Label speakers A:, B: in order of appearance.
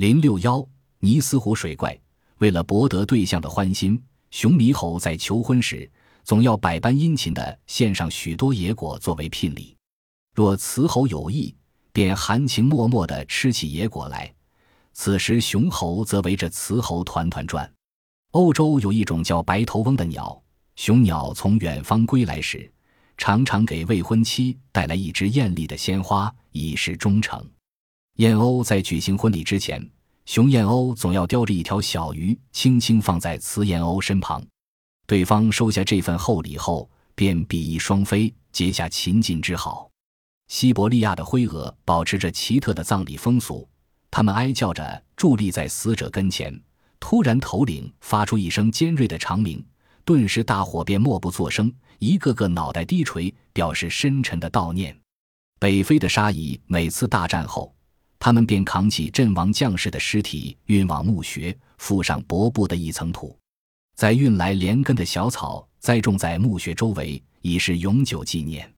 A: 零六幺，尼斯湖水怪。为了博得对象的欢心，熊猕猴在求婚时总要百般殷勤地献上许多野果作为聘礼。若雌猴有意，便含情脉脉地吃起野果来。此时，雄猴则围着雌猴团团转。欧洲有一种叫白头翁的鸟，雄鸟从远方归来时，常常给未婚妻带来一支艳丽的鲜花，以示忠诚。燕鸥在举行婚礼之前，雄燕鸥总要叼着一条小鱼，轻轻放在雌燕鸥身旁。对方收下这份厚礼后，便比翼双飞，结下秦晋之好。西伯利亚的灰鹅保持着奇特的葬礼风俗。他们哀叫着伫立在死者跟前，突然头领发出一声尖锐的长鸣，顿时大伙便默不作声，一个个脑袋低垂，表示深沉的悼念。北非的沙蚁每次大战后，他们便扛起阵亡将士的尸体运往墓穴，覆上薄薄的一层土，再运来连根的小草栽种在墓穴周围，以示永久纪念。